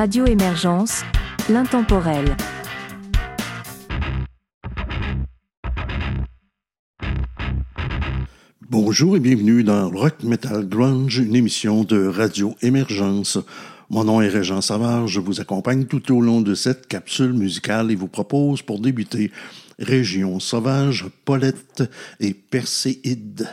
Radio Émergence, l'intemporel. Bonjour et bienvenue dans Rock Metal Grunge, une émission de Radio Émergence. Mon nom est Régent Savard, je vous accompagne tout au long de cette capsule musicale et vous propose pour débuter Région Sauvage, Paulette et Perséide.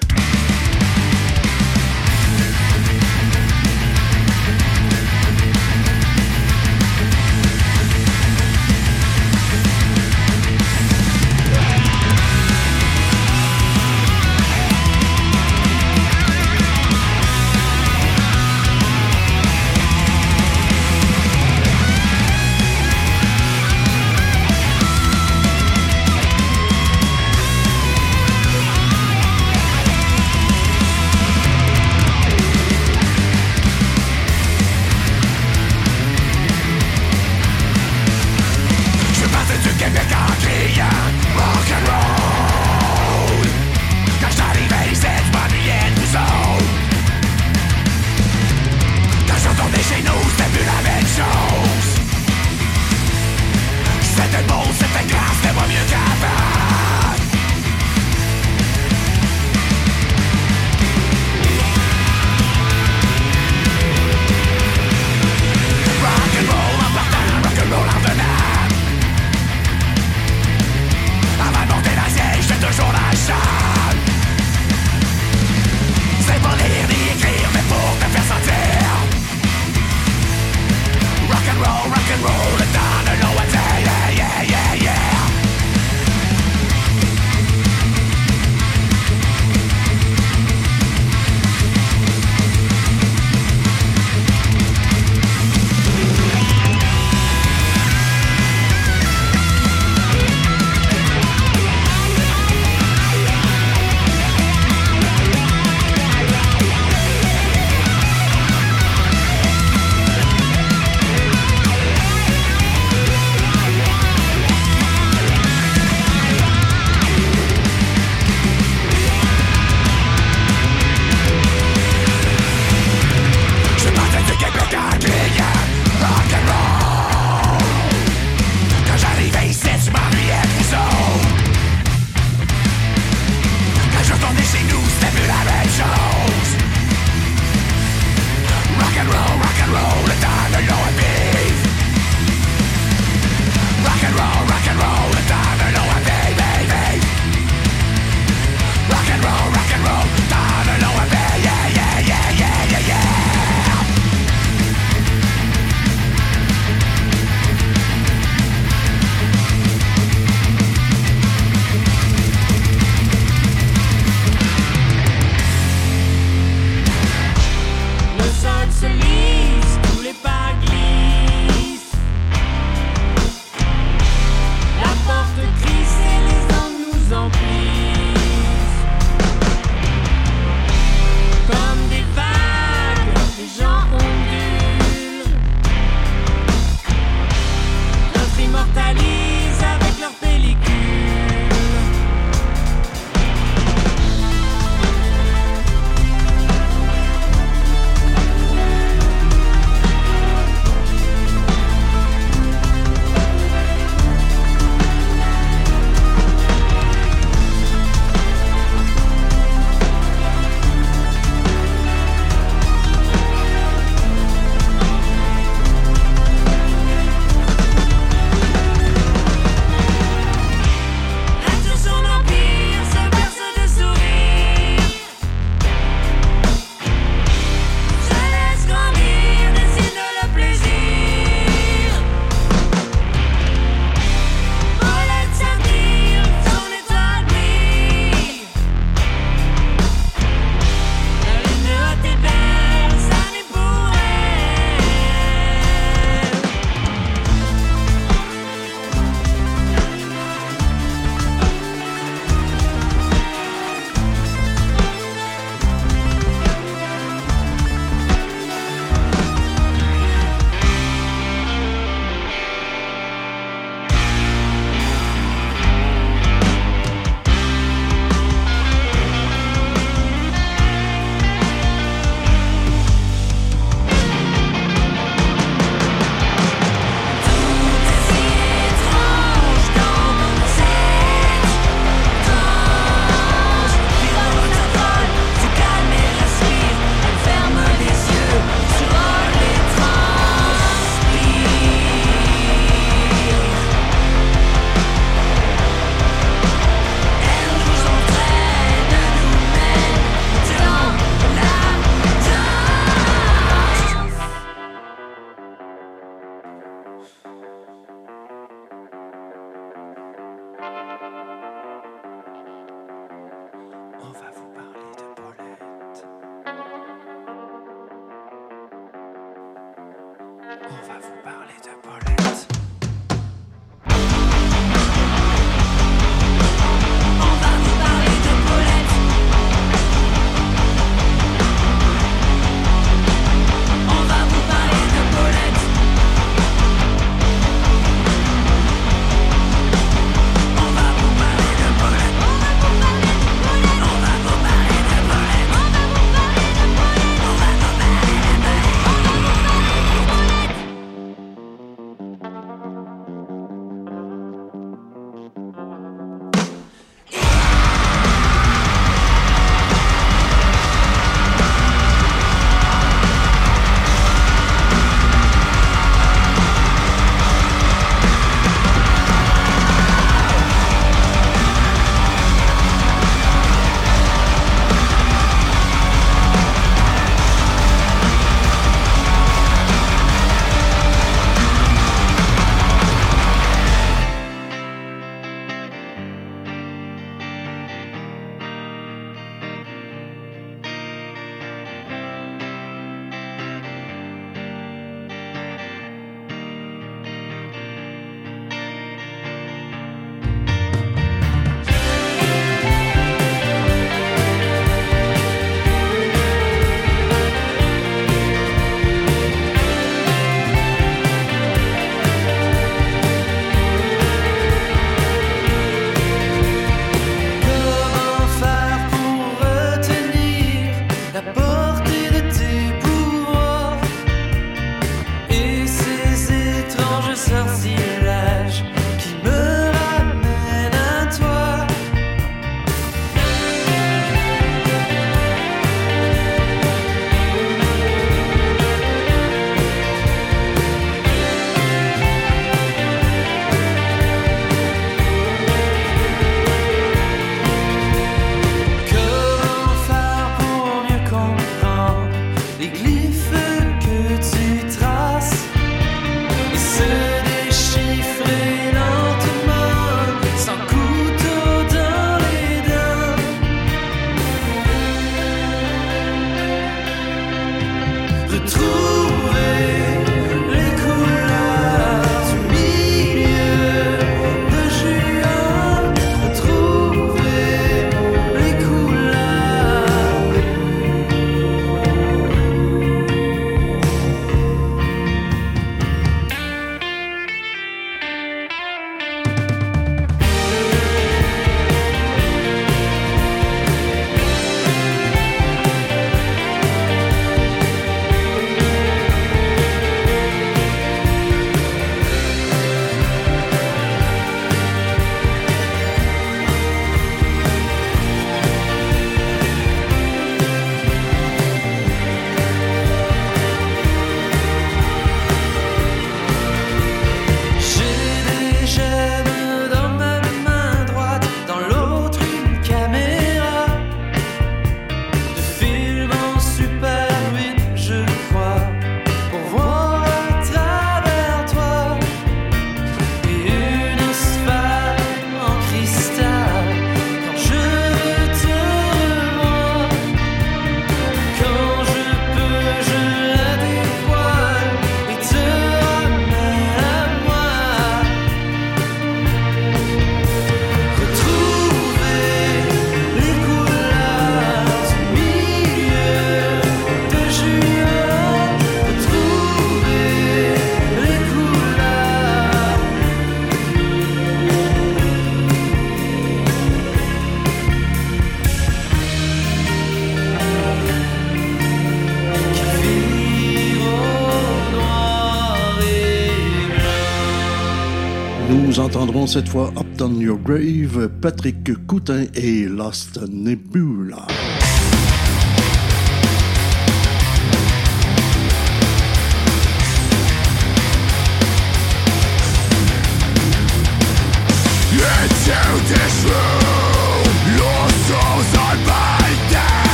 Cette fois Up Down Your Grave, Patrick Coutin et Lost Nebula.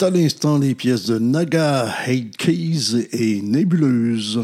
À l'instant les pièces de Naga, Hate Keys et Nébuleuse.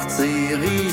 partir, ils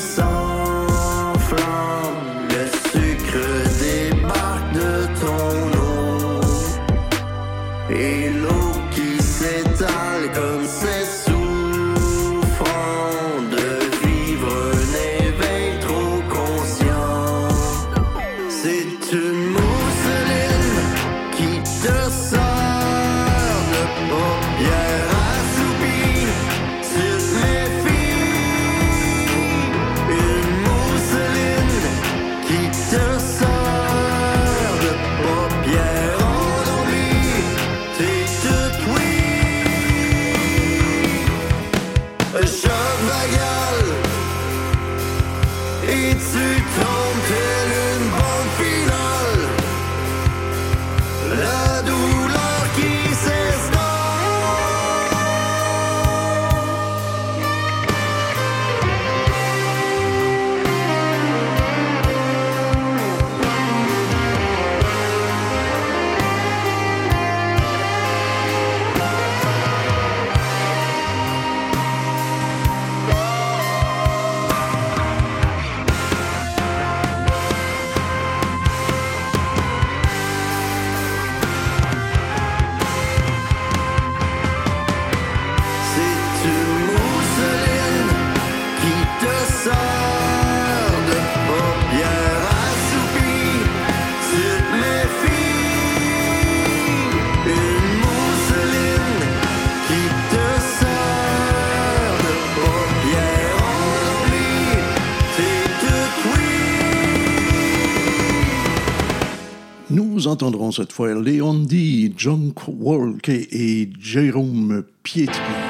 entendrons cette fois Léon D, Junk Walk et Jérôme Pietri.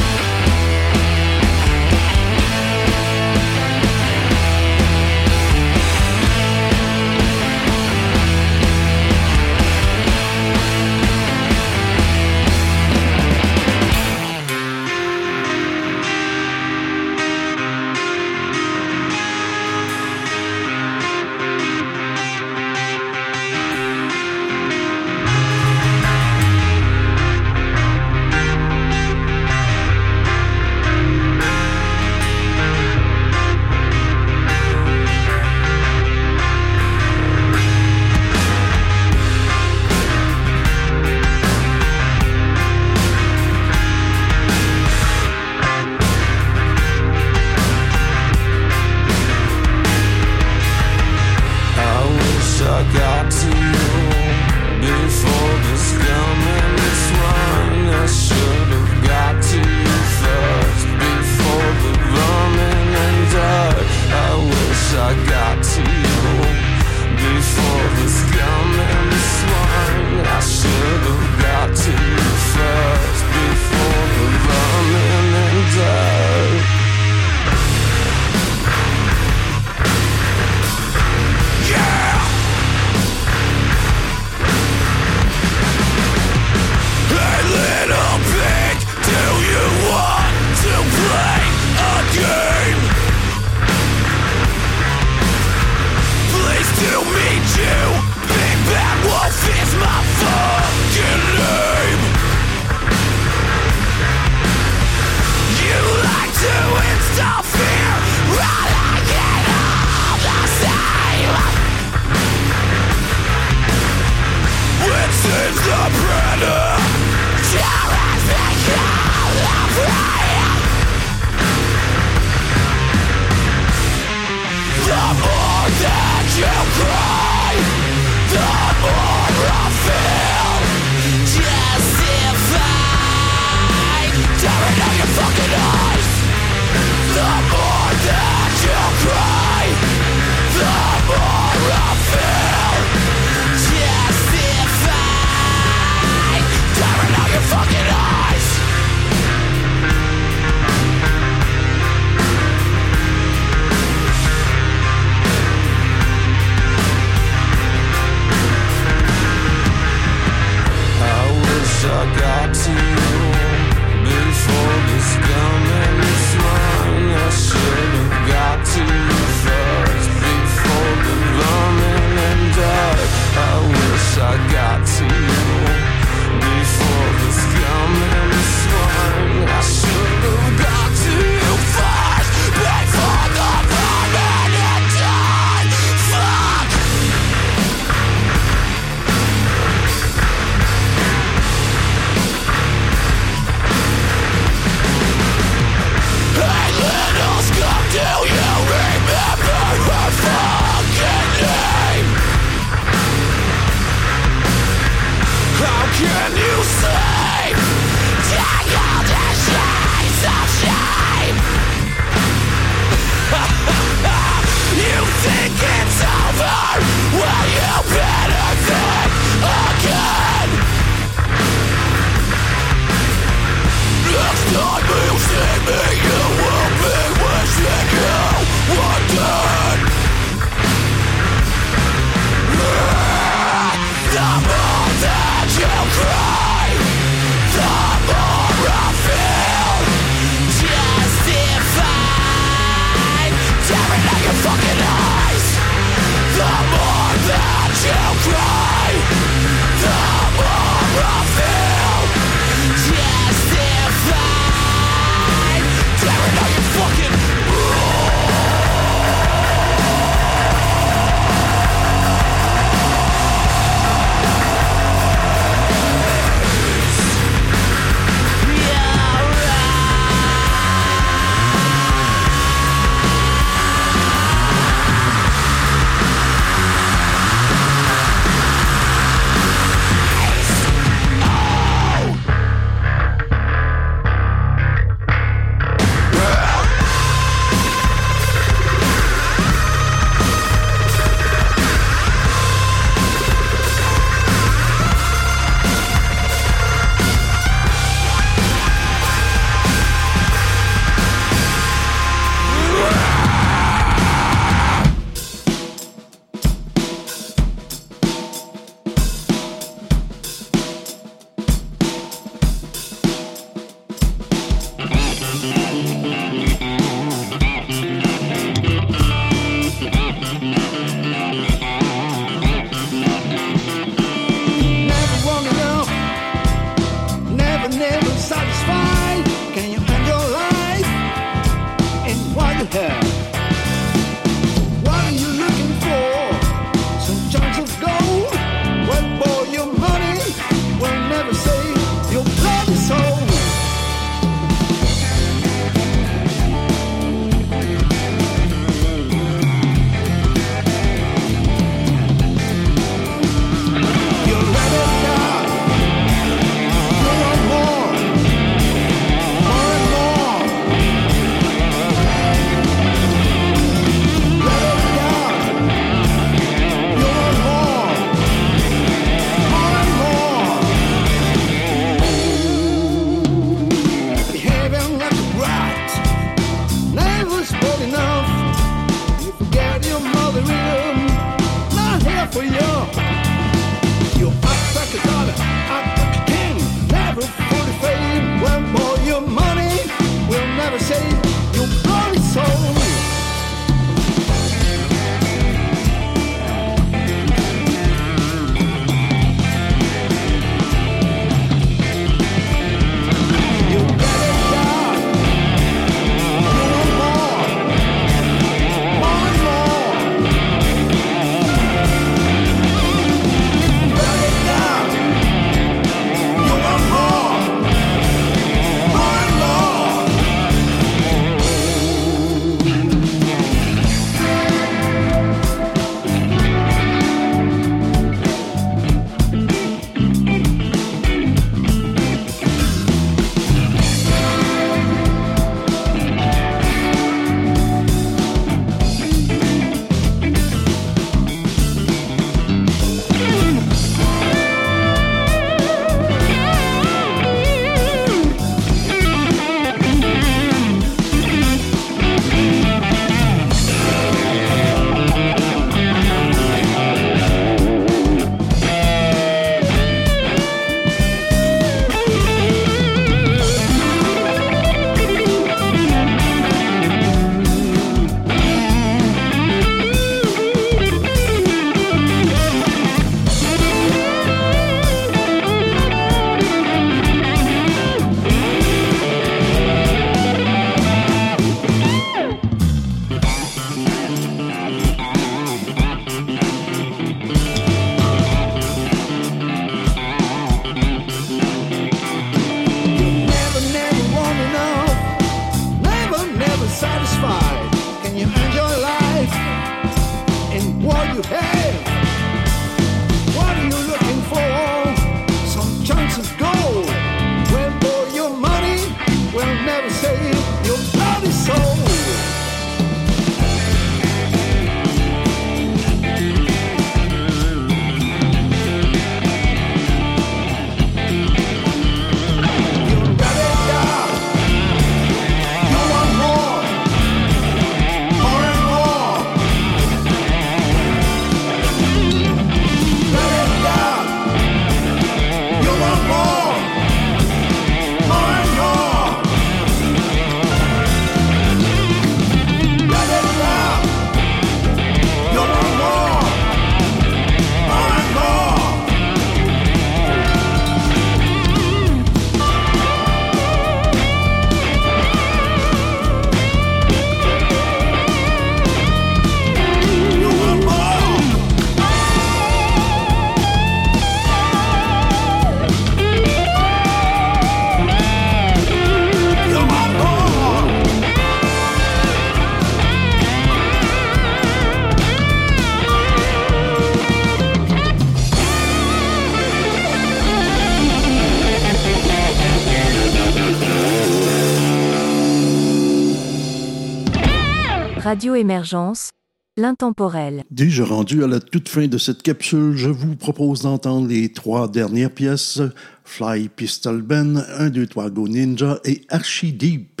Radio Émergence, l'intemporel. Déjà rendu à la toute fin de cette capsule, je vous propose d'entendre les trois dernières pièces Fly Pistol Ben, 1, 2, 3 Go Ninja et Archie Deep.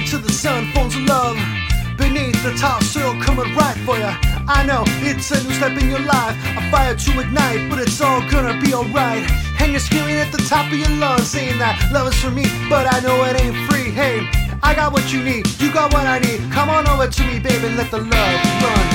Until the sun falls in love. Beneath the top soil coming right for ya. I know it's a new step in your life, a fire to ignite, but it's all gonna be alright. And you're screaming at the top of your lungs, saying that love is for me, but I know it ain't free. Hey, I got what you need, you got what I need. Come on over to me, baby, let the love run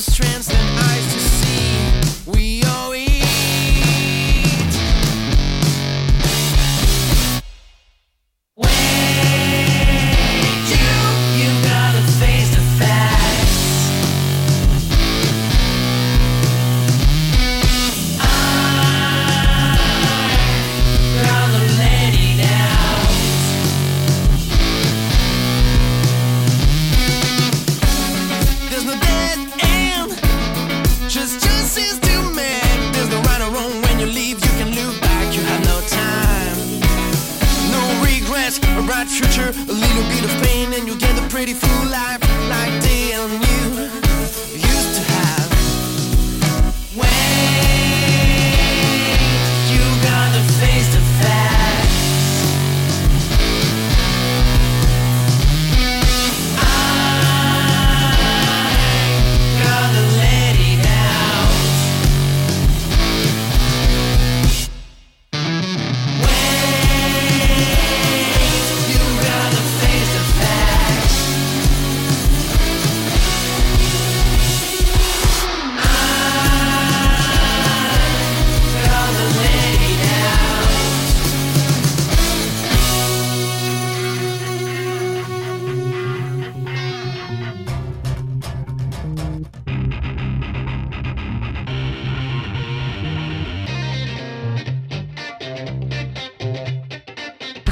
strength